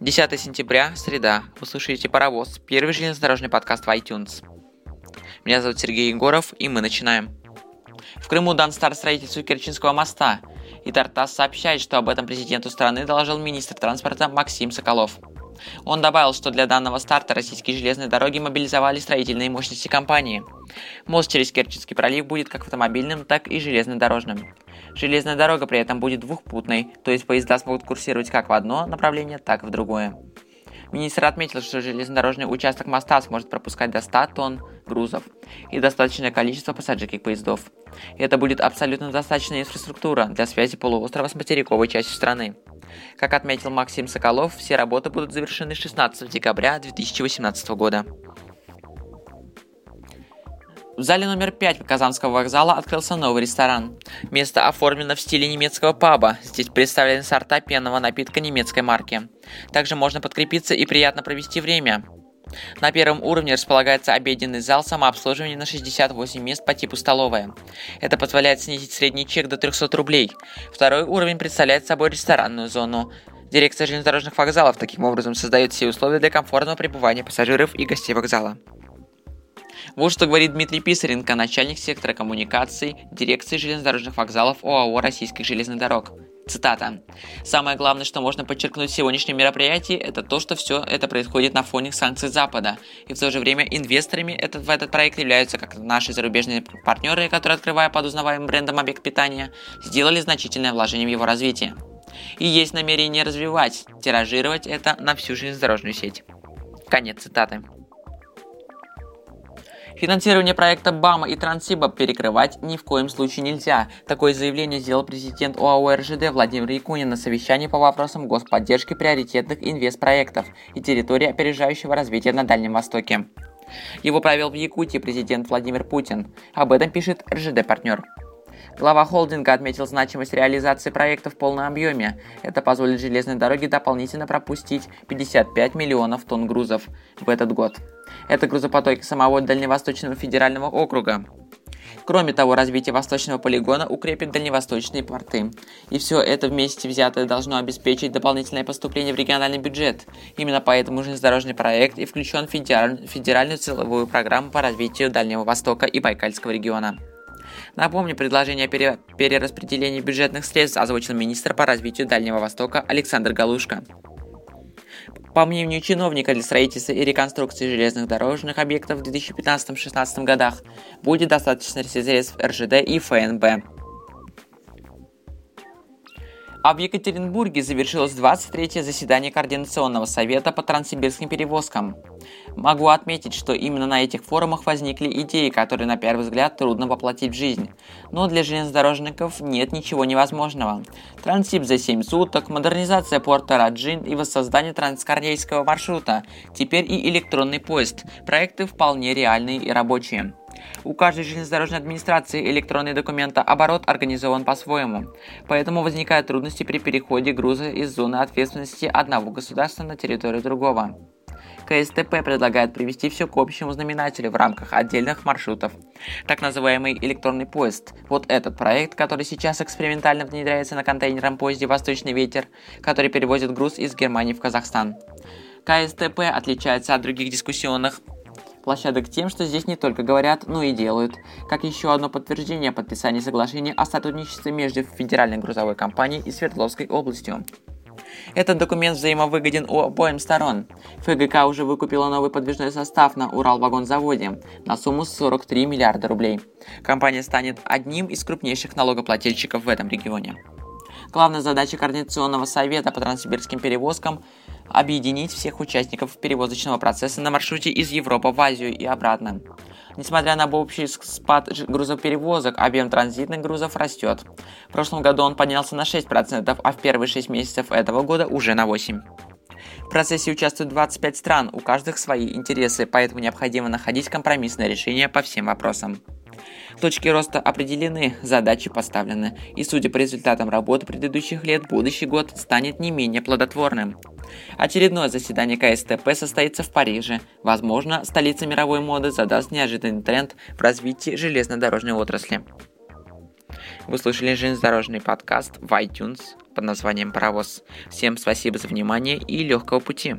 10 сентября, среда. Вы слушаете «Паровоз», первый железнодорожный подкаст в iTunes. Меня зовут Сергей Егоров, и мы начинаем. В Крыму дан старт строительству Керченского моста, и Тартас сообщает, что об этом президенту страны доложил министр транспорта Максим Соколов. Он добавил, что для данного старта российские железные дороги мобилизовали строительные мощности компании. Мост через Керченский пролив будет как автомобильным, так и железнодорожным. Железная дорога при этом будет двухпутной, то есть поезда смогут курсировать как в одно направление, так и в другое. Министр отметил, что железнодорожный участок моста сможет пропускать до 100 тонн грузов и достаточное количество пассажирских поездов. И это будет абсолютно достаточная инфраструктура для связи полуострова с материковой частью страны. Как отметил Максим Соколов, все работы будут завершены 16 декабря 2018 года. В зале номер 5 Казанского вокзала открылся новый ресторан. Место оформлено в стиле немецкого паба. Здесь представлены сорта пенного напитка немецкой марки. Также можно подкрепиться и приятно провести время. На первом уровне располагается обеденный зал самообслуживания на 68 мест по типу столовая. Это позволяет снизить средний чек до 300 рублей. Второй уровень представляет собой ресторанную зону. Дирекция железнодорожных вокзалов таким образом создает все условия для комфортного пребывания пассажиров и гостей вокзала. Вот что говорит Дмитрий Писаренко, начальник сектора коммуникаций дирекции железнодорожных вокзалов ОАО «Российских железных дорог». Цитата. «Самое главное, что можно подчеркнуть в сегодняшнем мероприятии, это то, что все это происходит на фоне санкций Запада. И в то же время инвесторами этот, в этот проект являются как наши зарубежные партнеры, которые, открывая под узнаваемым брендом объект питания, сделали значительное вложение в его развитие. И есть намерение развивать, тиражировать это на всю железнодорожную сеть». Конец цитаты. Финансирование проекта БАМа и Трансиба перекрывать ни в коем случае нельзя. Такое заявление сделал президент ОАО РЖД Владимир Якунин на совещании по вопросам господдержки приоритетных инвестпроектов и территории опережающего развития на Дальнем Востоке. Его провел в Якутии президент Владимир Путин. Об этом пишет РЖД-партнер. Глава холдинга отметил значимость реализации проекта в полном объеме. Это позволит железной дороге дополнительно пропустить 55 миллионов тонн грузов в этот год. Это грузопотоки самого Дальневосточного федерального округа. Кроме того, развитие восточного полигона укрепит дальневосточные порты. И все это вместе взятое должно обеспечить дополнительное поступление в региональный бюджет. Именно поэтому железнодорожный проект и включен в федеральную целевую программу по развитию Дальнего Востока и Байкальского региона. Напомню, предложение о пере... перераспределении бюджетных средств озвучил министр по развитию Дальнего Востока Александр Галушка. По мнению чиновника для строительства и реконструкции железных дорожных объектов в 2015-2016 годах будет достаточно средств РЖД и ФНБ. А в Екатеринбурге завершилось 23-е заседание Координационного совета по транссибирским перевозкам. Могу отметить, что именно на этих форумах возникли идеи, которые на первый взгляд трудно воплотить в жизнь. Но для железнодорожников нет ничего невозможного. Транссиб за 7 суток, модернизация порта Раджин и воссоздание транскорейского маршрута. Теперь и электронный поезд. Проекты вполне реальные и рабочие. У каждой железнодорожной администрации электронный документооборот организован по-своему, поэтому возникают трудности при переходе груза из зоны ответственности одного государства на территорию другого. КСТП предлагает привести все к общему знаменателю в рамках отдельных маршрутов. Так называемый электронный поезд. Вот этот проект, который сейчас экспериментально внедряется на контейнерном поезде «Восточный ветер», который перевозит груз из Германии в Казахстан. КСТП отличается от других дискуссионных площадок тем, что здесь не только говорят, но и делают. Как еще одно подтверждение подписания соглашения о сотрудничестве между Федеральной грузовой компанией и Свердловской областью. Этот документ взаимовыгоден у обоим сторон. ФГК уже выкупила новый подвижной состав на Уралвагонзаводе на сумму 43 миллиарда рублей. Компания станет одним из крупнейших налогоплательщиков в этом регионе. Главная задача Координационного совета по транссибирским перевозкам объединить всех участников перевозочного процесса на маршруте из Европы в Азию и обратно. Несмотря на общий спад грузоперевозок, объем транзитных грузов растет. В прошлом году он поднялся на 6%, а в первые 6 месяцев этого года уже на 8%. В процессе участвуют 25 стран, у каждых свои интересы, поэтому необходимо находить компромиссное решение по всем вопросам. Точки роста определены, задачи поставлены, и судя по результатам работы предыдущих лет, будущий год станет не менее плодотворным. Очередное заседание КСТП состоится в Париже. Возможно, столица мировой моды задаст неожиданный тренд в развитии железнодорожной отрасли. Вы слушали железнодорожный подкаст в iTunes. под названием «Паровоз». Всем спасибо за внимание и легкого пути!